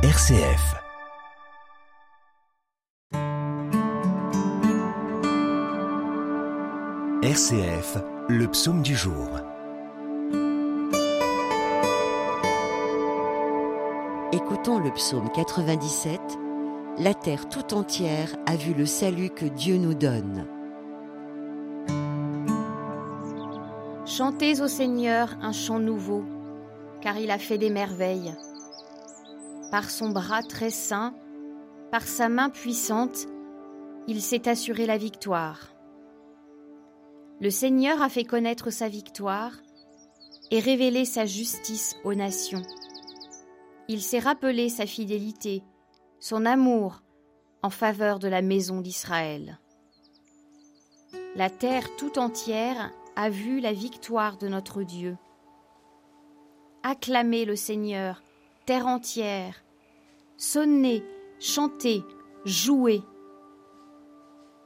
RCF. RCF, le psaume du jour. Écoutons le psaume 97. La terre tout entière a vu le salut que Dieu nous donne. Chantez au Seigneur un chant nouveau, car il a fait des merveilles. Par son bras très saint, par sa main puissante, il s'est assuré la victoire. Le Seigneur a fait connaître sa victoire et révélé sa justice aux nations. Il s'est rappelé sa fidélité, son amour en faveur de la maison d'Israël. La terre tout entière a vu la victoire de notre Dieu. Acclamez le Seigneur, terre entière. Sonnez, chantez, jouez.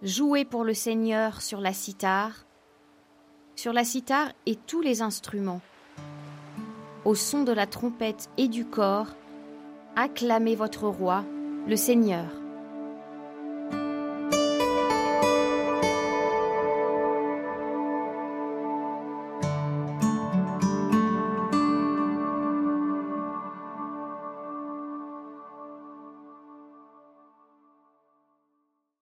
Jouez pour le Seigneur sur la cithare, sur la cithare et tous les instruments. Au son de la trompette et du corps, acclamez votre roi, le Seigneur.